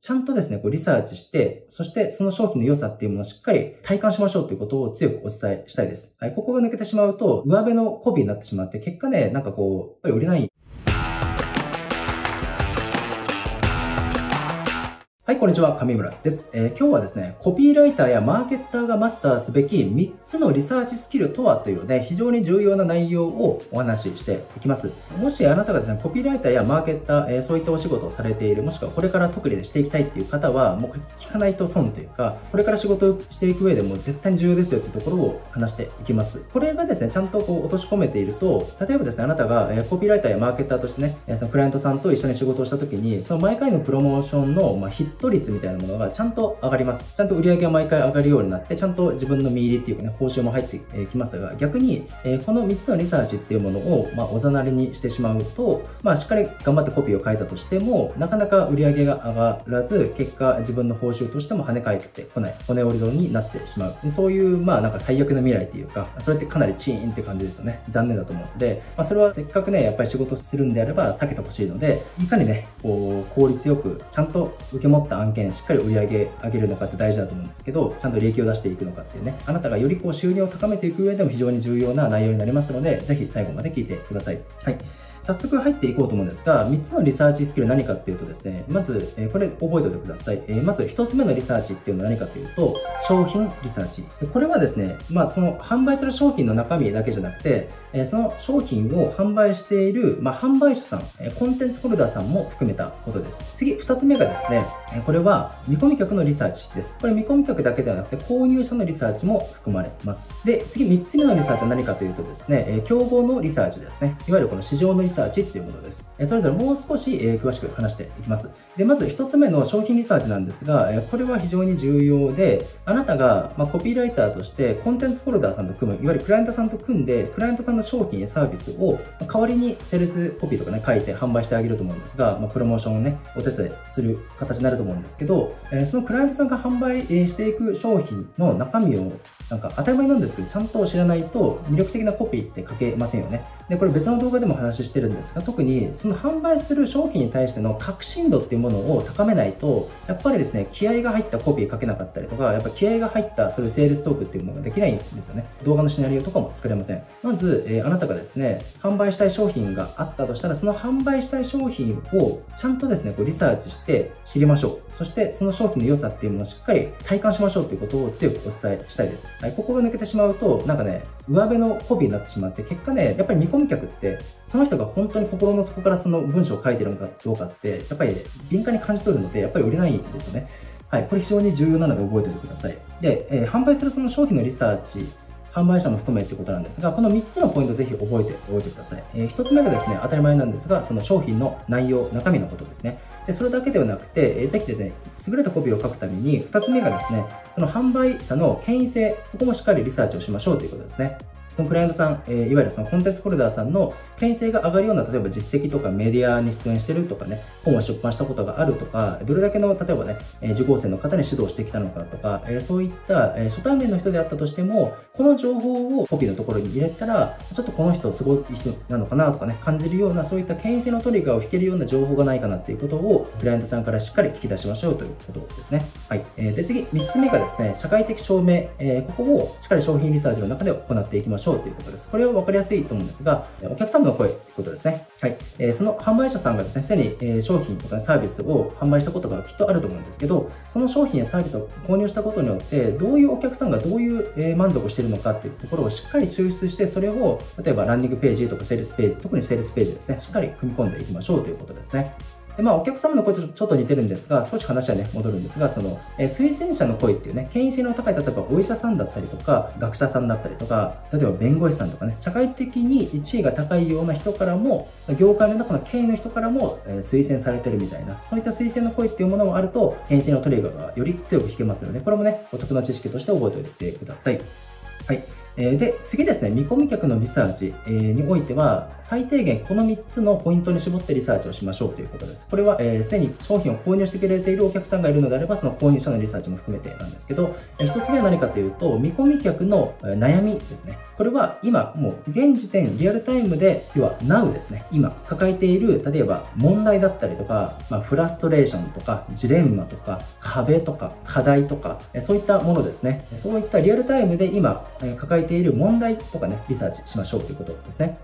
ちゃんとですね、こうリサーチして、そしてその商品の良さっていうものをしっかり体感しましょうということを強くお伝えしたいです。はい、ここが抜けてしまうと、上辺のコピーになってしまって、結果ね、なんかこう、やっぱり売れないはい、こんにちは。上村です、えー、今日はですね、コピーライターやマーケッターがマスターすべき3つのリサーチスキルとはというね、非常に重要な内容をお話ししていきます。もしあなたがですね、コピーライターやマーケッター、えー、そういったお仕事をされている、もしくはこれから特にしていきたいっていう方は、もう聞かないと損というか、これから仕事をしていく上でも絶対に重要ですよっていうところを話していきます。これがですね、ちゃんとこう落とし込めていると、例えばですね、あなたが、え、コピーライターやマーケッターとしてね、そのクライアントさんと一緒に仕事をした時に、その毎回のプロモーションの、まあ、ヒット率みたいなものがちゃんと上がります。ちゃんと売り上げが毎回上がるようになって、ちゃんと自分の見入りっていうかね、報酬も入ってきますが、逆に、えこの3つのリサーチっていうものを、まあ、おざなりにしてしまうと、まあ、しっかり頑張ってコピーを書いたとしても、なかなか売り上げが上がらず、結果自分の報酬としても跳ね返ってこない、骨折り損になってしまう。でそういう、まあなんか最悪の未来っていうか、それってかなりチーンって感じですよね。残念だと思うので、まあ、それはせっかくね、やっぱり仕事するんであれば避けてほしいので、いかにね、こう、効率よく、ちゃんと受け持った案件、しっかり売り上げ上げるのかって大事だと思うんですけど、ちゃんと利益を出していくのかっていうね、あなたがよりこう収入を高めていく上でも非常に重要な内容になりますので、是非最後まで聞いてください。はい。早速入っていこうと思うんですが、3つのリサーチスキル何かっていうとですね、まず、えこれ覚えておいてください。えまず1つ目のリサーチっていうのは何かというと、商品リサーチ。これはですね、まあその販売する商品の中身だけじゃなくて、えその商品を販売している、まあ、販売者さん、えコンテンツホルダーさんも含めたことです。次、2つ目がですね、えこれは見込み客のリサーチです。これ見込み客だけではなくて、購入者のリサーチも含まれます。で、次、3つ目のリサーチは何かというとですね、え競合のリサーチですね。いわゆるこの市場のリサーチっていうものです。それぞれもう少し、詳しく話していきます。で、まず1つ目の商品リサーチなんですが、これは非常に重要で、あなたが、コピーライターとしてコンテンツホルダーさんと組む、いわゆるクライアントさんと組んで、クライアントさんの商品やサービスを代わりにセールスコピーとかね、書いて販売してあげると思うんですが、ま、プロモーションをね、お手伝いする形になると思うんですけど、そのクライアントさんが販売していく商品の中身をなんか当たり前なんですけど、ちゃんと知らないと魅力的なコピーって書けませんよね。で、これ別の動画でも話してるんですが、特にその販売する商品に対しての確信度っていうものを高めないと、やっぱりですね、気合が入ったコピー書けなかったりとか、やっぱ気合が入ったそういうセールストークっていうものができないんですよね。動画のシナリオとかも作れません。まず、えー、あなたがですね、販売したい商品があったとしたら、その販売したい商品をちゃんとですね、こうリサーチして知りましょう。そしてその商品の良さっていうものをしっかり体感しましょうということを強くお伝えしたいです。はい、ここが抜けてしまうと、なんかね、上辺のコピーになってしまって、結果ね、やっぱり見込み客って、その人が本当に心の底からその文章を書いてるのかどうかって、やっぱり敏感に感じ取るので、やっぱり売れないんですよね。はい、これ非常に重要なので覚えておいてください。で、えー、販売するその商品のリサーチ、販売者も含めってことなんですが、この3つのポイントぜひ覚えておいてください。えー、1つ目がですね、当たり前なんですが、その商品の内容、中身のことですね。でそれだけではなくて、えー、ぜひですね、優れたコピーを書くために、2つ目がですね、その販売者の権威性、ここもしっかりリサーチをしましょうということですね。そのクライアントさん、えー、いわゆるそのコンテンツホルダーさんの権威性が上がるような、例えば実績とかメディアに出演してるとかね、本を出版したことがあるとか、どれだけの、例えばね、え受講生の方に指導してきたのかとか、えそういった、え初対面の人であったとしても、この情報をコピーのところに入れたら、ちょっとこの人すごい人なのかなとかね、感じるような、そういった権威性のトリガーを引けるような情報がないかなっていうことを、クライアントさんからしっかり聞き出しましょうということですね。はい。えー、で、次、3つ目がですね、社会的証明、えー、ここをしっかり商品リサーチの中で行っていきましょうということです。これは分かりやすいと思うんですが、お客様の声ということですね。はい。えー、その販売者さんがですね、すでに、え、商品とかサービスを販売したことがきっとあると思うんですけど、その商品やサービスを購入したことによって、どういうお客さんがどういう、え、満足をしているのかっていうところをしっかり抽出して、それを、例えばランニングページとかセールスページ、特にセールスページですね、しっかり組み込んでいきましょうということですね。で、まあ、お客様の声とちょっと似てるんですが、少し話はね、戻るんですが、その、え、推薦者の声っていうね、権威性の高い、例えばお医者さんだったりとか、学者さんだったりとか、例えば弁護士さんとかね、社会的に地位が高いような人からも、業界の中の権威の人からも、え、推薦されてるみたいな、そういった推薦の声っていうものもあると、権威性のトリガーがより強く弾けますので、これもね、補足の知識として覚えておいてください。はい。えで、次ですね、見込み客のリサーチ、えにおいては、最低限この3つのポイントに絞ってリサーチをしましょうということです。これは、えー、すでに商品を購入してくれているお客さんがいるのであれば、その購入者のリサーチも含めてなんですけど、え1つ目は何かというと、見込み客の悩みですね。これは今、もう現時点、リアルタイムで、要は Now ですね。今、抱えている、例えば問題だったりとか、まあ、フラストレーションとか、ジレンマとか、壁とか、課題とか、そういったものですね。そういったリアルタイムで今、抱えてている問題とかね、リサーチしましょうということですね。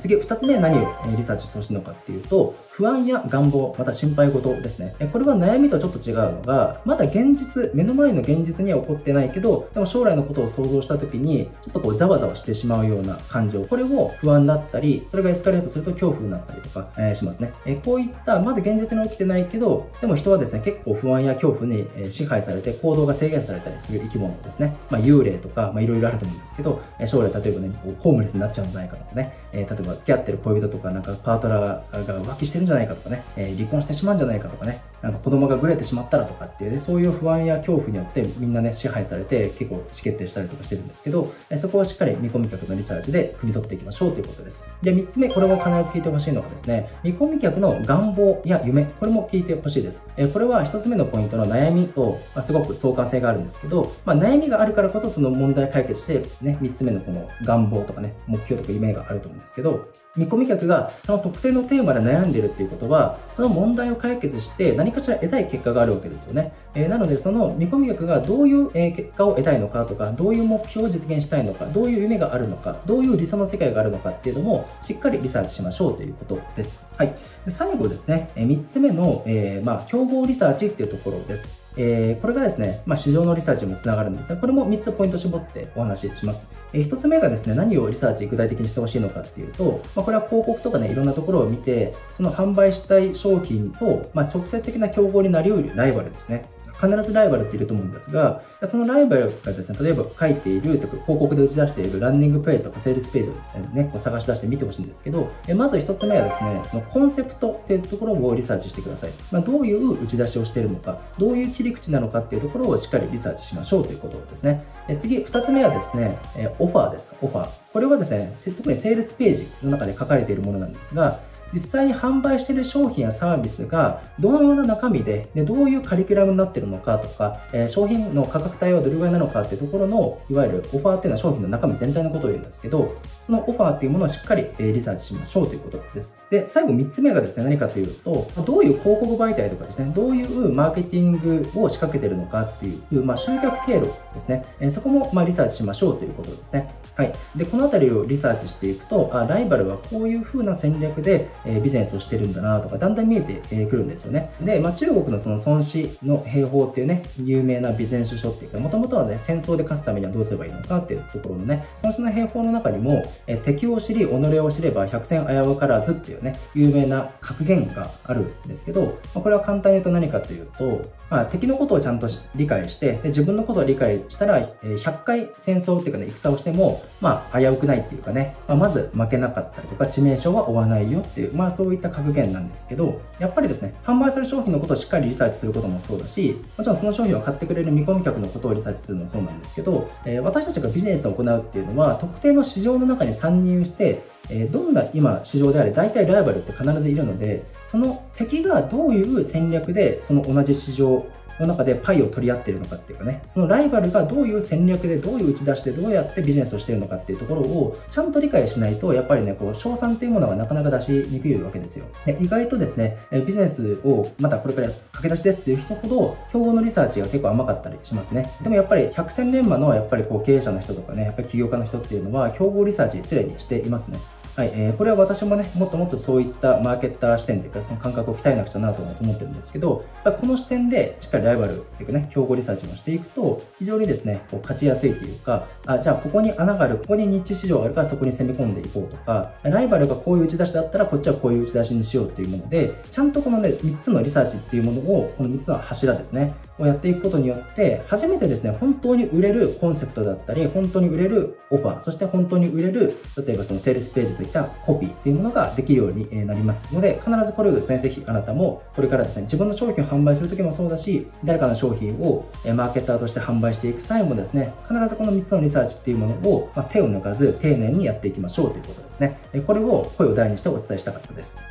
次、2つ目は何をリサーチしてほしいのかっていうと、不安や願望、また心配事ですね。これは悩みとちょっと違うのが、まだ現実、目の前の現実には起こってないけど、でも将来のことを想像した時に、ちょっとこうざわざわしてしまうような感情。これを不安だったり、それがエスカレートすると恐怖になったりとか、えー、しますね。えこういった、まだ現実に起きてないけど、でも人はですね、結構不安や恐怖に支配されて行動が制限されたりする生き物ですね。まあ幽霊とか、まあいろいろあると思うんですけど、将来例えばね、ホームレスになっちゃうんじゃないかとかね、え、例えば付き合ってる恋人とか、なんかパートナーが浮気してるんじゃないかとかね、えー、離婚してしまうんじゃないかとかね、なんか子供がぐれてしまったらとかっていうね、そういう不安や恐怖によってみんなね、支配されて結構意思決定したりとかしてるんですけど、そこをしっかり見込み客のリサーチで汲み取っていきましょうということです。で、3つ目、これも必ず聞いてほしいのがですね、見込み客の願望や夢、これも聞いてほしいです。これは1つ目のポイントの悩みと、すごく相関性があるんですけど、まあ、悩みがあるからこそその問題解決して、ね、3つ目のこの願望とかね、目標とか夢があると思うんですけど、見込み客がその特定のテーマで悩んでるっていうことは、その問題を解決して何かしら得たい結果があるわけですよね。えー、なので、その見込み客がどういう、え結果を得たいのかとか、どういう目標を実現したいのか、どういう夢があるのか、どういう理想の世界があるのかっていうのも、しっかりリサーチしましょうということです。はい。で最後ですね、え3つ目の、え、まあ、競合リサーチっていうところです。えー、これがですね、まあ、市場のリサーチにもつながるんですが、これも3つポイント絞ってお話しします。えー、1つ目がですね、何をリサーチ具体的にしてほしいのかっていうと、まあ、これは広告とかね、いろんなところを見て、その販売したい商品と、まあ、直接的な競合になりうるライバルですね。必ずライバルっていると思うんですが、そのライバルがですね、例えば書いているとか、広告で打ち出しているランニングページとかセールスページをね、こう探し出して見てほしいんですけど、まず一つ目はですね、そのコンセプトっていうところをリサーチしてください。まあ、どういう打ち出しをしているのか、どういう切り口なのかっていうところをしっかりリサーチしましょうということですね。次、二つ目はですね、オファーです。オファー。これはですね、特にセールスページの中で書かれているものなんですが、実際に販売している商品やサービスがどのような中身ででどういうカリキュラムになっているのかとか、え、商品の価格帯はどれぐらいなのかっていうところのいわゆるオファーっていうのは商品の中身全体のことを言うんですけどそのオファーっていうものをしっかり、えリサーチしましょうということです。で最後3つ目がですね何かというとどういう広告媒体とかですねどういうマーケティングを仕掛けているのかっていう、まあ、集客経路ですね、え、そこもまリサーチしましょうということですね。はい。で、このあたりをリサーチしていくと、あ、ライバルはこういう風な戦略で、えー、ビジネスをしてるんだなとか、だんだん見えてく、えー、るんですよね。で、まあ、中国のその孫子の兵法っていうね、有名なビジネス書っていうか、もともとはね、戦争で勝つためにはどうすればいいのかっていうところのね、孫子の兵法の中にも、えー、敵を知り、己を知れば百戦危うからずっていうね、有名な格言があるんですけど、まあ、これは簡単に言うと何かというと、まあ、敵のことをちゃんと理解して、自分のことを理解したら、100回戦争っていうかね、戦をしても、まあ、危うくないっていうかね、まあ、まず負けなかったりとか、致命傷は負わないよっていう、まあ、そういった格言なんですけど、やっぱりですね、販売する商品のことをしっかりリサーチすることもそうだし、もちろんその商品を買ってくれる見込み客のことをリサーチするのもそうなんですけど、えー、私たちがビジネスを行うっていうのは、特定の市場の中に参入して、えどんな今市場であれ大体ライバルって必ずいるのでその敵がどういう戦略でその同じ市場の中でパイを取り合ってるのかっていうかね、そのライバルがどういう戦略でどういう打ち出しでどうやってビジネスをしているのかっていうところをちゃんと理解しないと、やっぱりね、こう、賞賛っていうものがなかなか出しにくいわけですよ。で意外とですね、ビジネスをまたこれから駆け出しですっていう人ほど、競合のリサーチが結構甘かったりしますね。でもやっぱり百戦錬磨のやっぱりこう経営者の人とかね、やっぱり起業家の人っていうのは、競合リサーチ常にしていますね。はい、えー、これは私もね、もっともっとそういったマーケッター視点というか、その感覚を鍛えなくちゃなと思ってるんですけど、この視点でしっかりライバルっていうかね、競合リサーチもしていくと、非常にですね、こう勝ちやすいというか、あ、じゃあここに穴がある、ここにニッチ市場があるからそこに攻め込んでいこうとか、ライバルがこういう打ち出しだったらこっちはこういう打ち出しにしようっていうもので、ちゃんとこのね、3つのリサーチっていうものを、この3つの柱ですね、をやっていくことによって、初めてですね、本当に売れるコンセプトだったり、本当に売れるオファー、そして本当に売れる、例えばそのセールスページといったコピーっていうものができるようになりますので、必ずこれをですね、ぜひあなたもこれからですね、自分の商品を販売するときもそうだし、誰かの商品をマーケッターとして販売していく際もですね、必ずこの3つのリサーチっていうものを、ま手を抜かず丁寧にやっていきましょうということですね。これを声を大にしてお伝えしたかったです。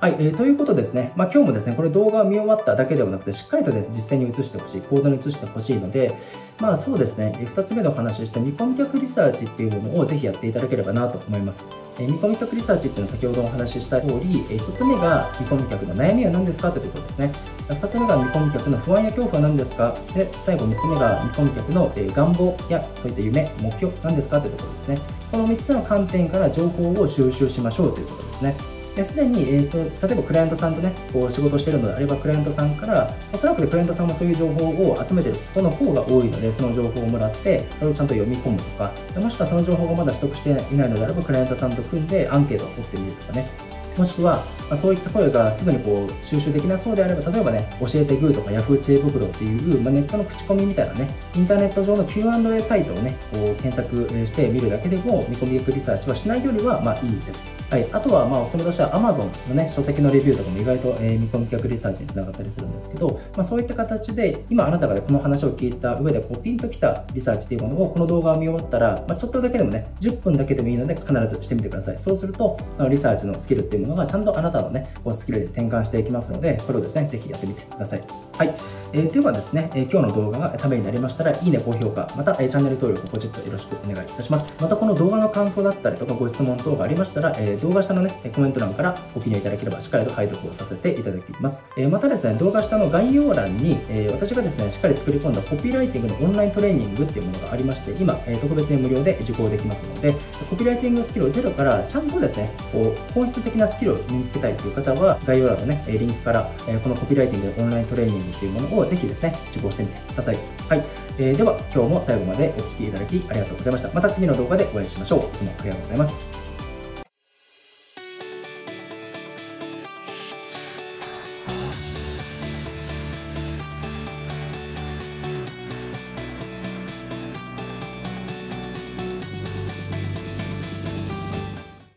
はい、えー、ということですね。まあ、今日もですね、これ動画を見終わっただけではなくて、しっかりとです、ね、実践に移してほしい、講座に移してほしいので、まあそうですね、え2つ目のお話しした見込み客リサーチっていうものをぜひやっていただければなと思います。えー、見込み客リサーチっていうのは先ほどお話しした通り、えー、1つ目が見込み客の悩みは何ですかってところですね。2つ目が見込み客の不安や恐怖は何ですかで、最後3つ目が見込み客の、え、願望やそういった夢、目標何ですかってところですね。この3つの観点から情報を収集しましょうということですね。すでに、えー、そ例えばクライアントさんとね、こう仕事してるのであれば、クライアントさんから、おそらくクライアントさんもそういう情報を集めてることの方が多いので、その情報をもらって、それをちゃんと読み込むとか、もしくはその情報がまだ取得していないのであれば、クライアントさんと組んでアンケートを取ってみるとかね、もしくは、まあ、そういった声がすぐにこう収集できなそうであれば、例えばね、教えてグーとか Yahoo 知恵袋っていう、まあ、ネットの口コミみたいなね、インターネット上の Q&A サイトをね、こう検索してみるだけでも、見込みリサーチはしないよりは、まあいいです。はい。あとは、まあおすすめとしては Amazon のね、書籍のレビューとかも意外と、えー、見込み客リサーチにつながったりするんですけど、まあそういった形で、今あなたが、ね、この話を聞いた上で、こうピンときたリサーチっていうものを、この動画を見終わったら、まあちょっとだけでもね、10分だけでもいいので必ずしてみてください。そうすると、そのリサーチのスキルっていうものがちゃんとあなたのね、こうスキルで転換していきますので、これをですね、ぜひやってみてください。はい。えー、ではですね、えー、今日の動画がためになりましたら、いいね、高評価、また、えー、チャンネル登録、ポチッとよろしくお願いいたします。また、この動画の感想だったりとか、ご質問等がありましたら、えー、動画下のね、コメント欄からご記入いただければ、しっかりと配読をさせていただきます。え、またですね、動画下の概要欄に、え、私がですね、しっかり作り込んだコピーライティングのオンライントレーニングっていうものがありまして、今、えー、特別に無料で受講できますので、コピーライティングスキルをゼロから、ちゃんとですね、こう、本質的なスキルを身につけたいという方は、概要欄のね、リンクから、このコピーライティングのオンライントレーニングっていうものをぜひですね、受講してみてください。はい。えー、では、今日も最後までお聴きいただきありがとうございました。また次の動画でお会いしましょう。いつもありがとうございます。